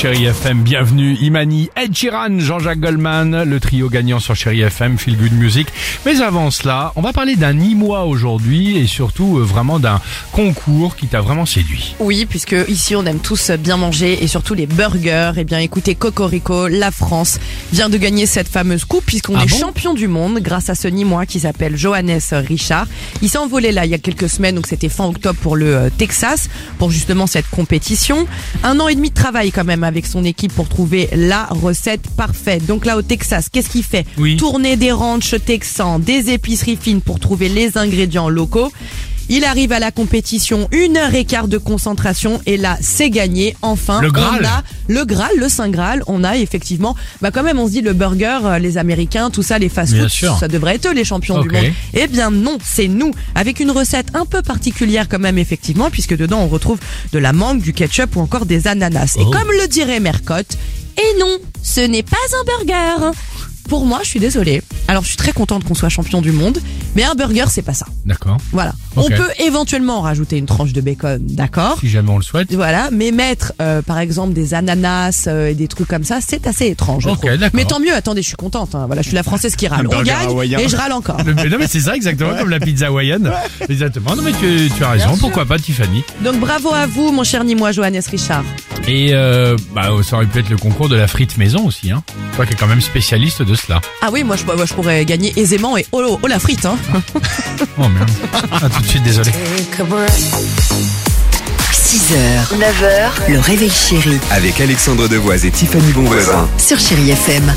6h12, Chérie FM, bienvenue. Imani, Ed Sheeran, Jean-Jacques Goldman, le trio gagnant sur Chérie FM, Feel Good Music. Mais avant cela, on va parler d'un Nîmois aujourd'hui et surtout euh, vraiment d'un concours qui t'a vraiment séduit. Oui, puisque ici on aime tous bien manger et surtout les burgers. Eh bien, écoutez, Cocorico, la France vient de gagner cette fameuse coupe puisqu'on Ah est bon champion du monde grâce à ce Nîmois qui s'appelle Johannes Richard. Il s'est envolé là il y a quelques semaines, donc c'était fin octobre pour le euh, Texas, pour justement cette compétition. Un an et demi de travail quand même avec son équipe pour trouver la recette parfaite. Donc là au Texas, qu'est-ce qu'il fait Oui. Tourner des ranchs texans, des épiceries fines pour trouver les ingrédients locaux. Il arrive à la compétition, une heure et quart de concentration et là c'est gagné. Enfin, Le Graal. on a le Graal, le Saint Graal. On a effectivement, bah quand même on se dit le burger, euh, les Américains, tout ça, les fast-food, ça devrait être eux les champions du monde. Eh bien non, c'est nous, avec une recette un peu particulière quand même effectivement, puisque dedans on retrouve de la mangue, du ketchup ou encore des ananas. Et Oh. comme le dirait Mercotte, et non, ce n'est pas un burger. Pour moi, je suis désolée. Alors, je suis très contente qu'on soit champion du monde, mais un burger, c'est pas ça. D'accord Voilà. On peut éventuellement rajouter une tranche de bacon, d'accord Si jamais on le souhaite. voilà, mais mettre euh, par exemple des ananas euh, et des trucs comme ça, c'est assez étrange. Ok, d'accord. Mais tant mieux, attendez, je suis contente. hein. Voilà, je suis la française qui râle. Un On gagne hawaïen. et je râle encore. Le- non mais c'est ça exactement comme la pizza hawaïenne. Exactement. Non mais tu, tu as raison. Pourquoi pas Tiffany Donc bravo à vous, mon cher Nîmois Johannes Richard. Et euh, bah ça aurait pu être le concours de la frite maison aussi. Hein. Toi qui es quand même spécialiste de cela. Ah oui, moi je, moi, je pourrais gagner aisément et oh, oh la frite. Hein. Oh merde. Ah, tout de suite désolé. 6h, 9h, le réveil chéri Avec Alexandre Devoise et Tiffany Bonvoisin. sur Chérie FM.